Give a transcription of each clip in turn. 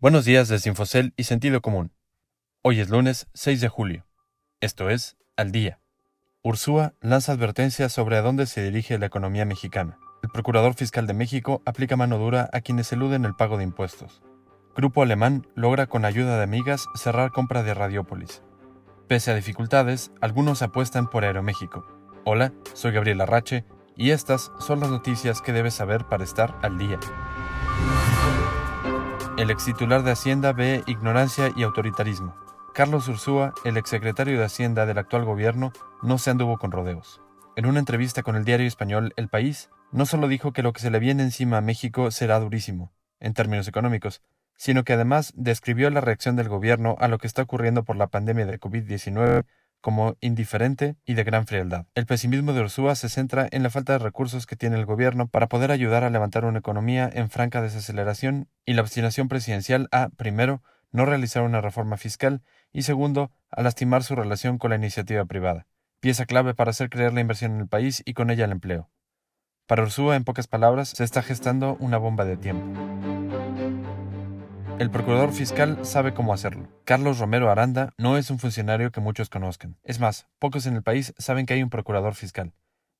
Buenos días desde Infocel y Sentido Común. Hoy es lunes 6 de julio. Esto es Al Día. Ursúa lanza advertencias sobre a dónde se dirige la economía mexicana. El Procurador Fiscal de México aplica mano dura a quienes eluden el pago de impuestos. Grupo Alemán logra con ayuda de amigas cerrar compra de Radiópolis. Pese a dificultades, algunos apuestan por Aeroméxico. Hola, soy Gabriel Arrache y estas son las noticias que debes saber para estar al día. El ex titular de Hacienda ve ignorancia y autoritarismo. Carlos Ursúa, el exsecretario de Hacienda del actual gobierno, no se anduvo con rodeos. En una entrevista con el diario español El País, no solo dijo que lo que se le viene encima a México será durísimo, en términos económicos, sino que además describió la reacción del gobierno a lo que está ocurriendo por la pandemia de COVID-19 como indiferente y de gran frialdad. El pesimismo de Ursúa se centra en la falta de recursos que tiene el gobierno para poder ayudar a levantar una economía en franca desaceleración y la obstinación presidencial a, primero, no realizar una reforma fiscal y, segundo, a lastimar su relación con la iniciativa privada, pieza clave para hacer creer la inversión en el país y con ella el empleo. Para Ursúa, en pocas palabras, se está gestando una bomba de tiempo. El procurador fiscal sabe cómo hacerlo. Carlos Romero Aranda no es un funcionario que muchos conozcan. Es más, pocos en el país saben que hay un procurador fiscal.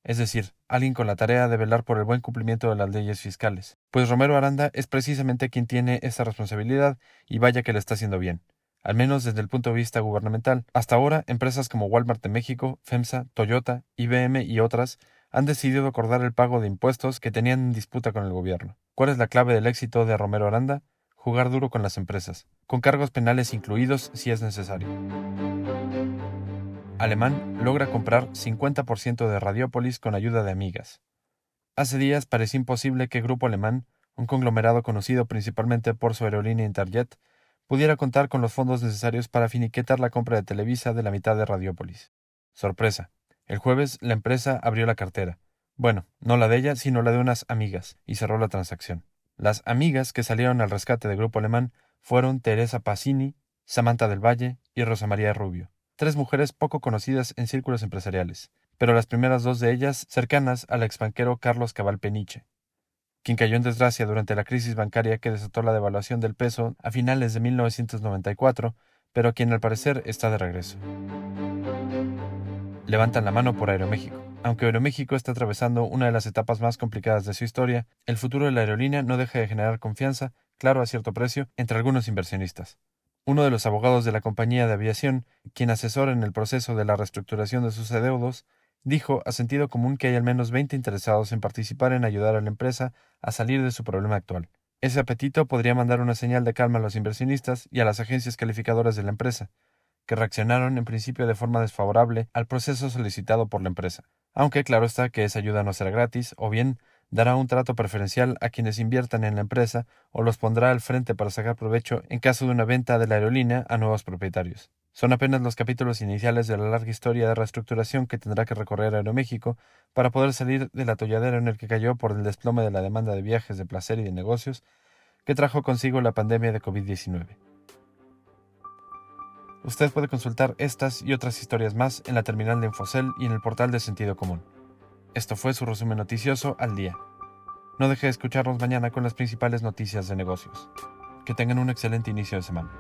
Es decir, alguien con la tarea de velar por el buen cumplimiento de las leyes fiscales. Pues Romero Aranda es precisamente quien tiene esta responsabilidad y vaya que le está haciendo bien. Al menos desde el punto de vista gubernamental. Hasta ahora, empresas como Walmart de México, FEMSA, Toyota, IBM y otras han decidido acordar el pago de impuestos que tenían en disputa con el gobierno. ¿Cuál es la clave del éxito de Romero Aranda? Jugar duro con las empresas, con cargos penales incluidos si es necesario. Alemán logra comprar 50% de Radiópolis con ayuda de amigas. Hace días parecía imposible que Grupo Alemán, un conglomerado conocido principalmente por su aerolínea Interjet, pudiera contar con los fondos necesarios para finiquetar la compra de Televisa de la mitad de Radiópolis. Sorpresa. El jueves la empresa abrió la cartera. Bueno, no la de ella, sino la de unas amigas, y cerró la transacción. Las amigas que salieron al rescate del grupo alemán fueron Teresa Pacini, Samantha del Valle y Rosa María Rubio, tres mujeres poco conocidas en círculos empresariales, pero las primeras dos de ellas cercanas al exbanquero Carlos Cabal Peniche, quien cayó en desgracia durante la crisis bancaria que desató la devaluación del peso a finales de 1994, pero quien al parecer está de regreso. Levantan la mano por Aeroméxico. Aunque Aeroméxico está atravesando una de las etapas más complicadas de su historia, el futuro de la aerolínea no deja de generar confianza, claro a cierto precio, entre algunos inversionistas. Uno de los abogados de la compañía de aviación, quien asesora en el proceso de la reestructuración de sus adeudos, dijo a sentido común que hay al menos 20 interesados en participar en ayudar a la empresa a salir de su problema actual. Ese apetito podría mandar una señal de calma a los inversionistas y a las agencias calificadoras de la empresa, que reaccionaron en principio de forma desfavorable al proceso solicitado por la empresa aunque claro está que esa ayuda no será gratis, o bien dará un trato preferencial a quienes inviertan en la empresa o los pondrá al frente para sacar provecho en caso de una venta de la aerolínea a nuevos propietarios. Son apenas los capítulos iniciales de la larga historia de reestructuración que tendrá que recorrer Aeroméxico para poder salir del atolladero en el que cayó por el desplome de la demanda de viajes de placer y de negocios que trajo consigo la pandemia de COVID-19. Usted puede consultar estas y otras historias más en la terminal de Infocel y en el portal de Sentido Común. Esto fue su resumen noticioso al día. No deje de escucharnos mañana con las principales noticias de negocios. Que tengan un excelente inicio de semana.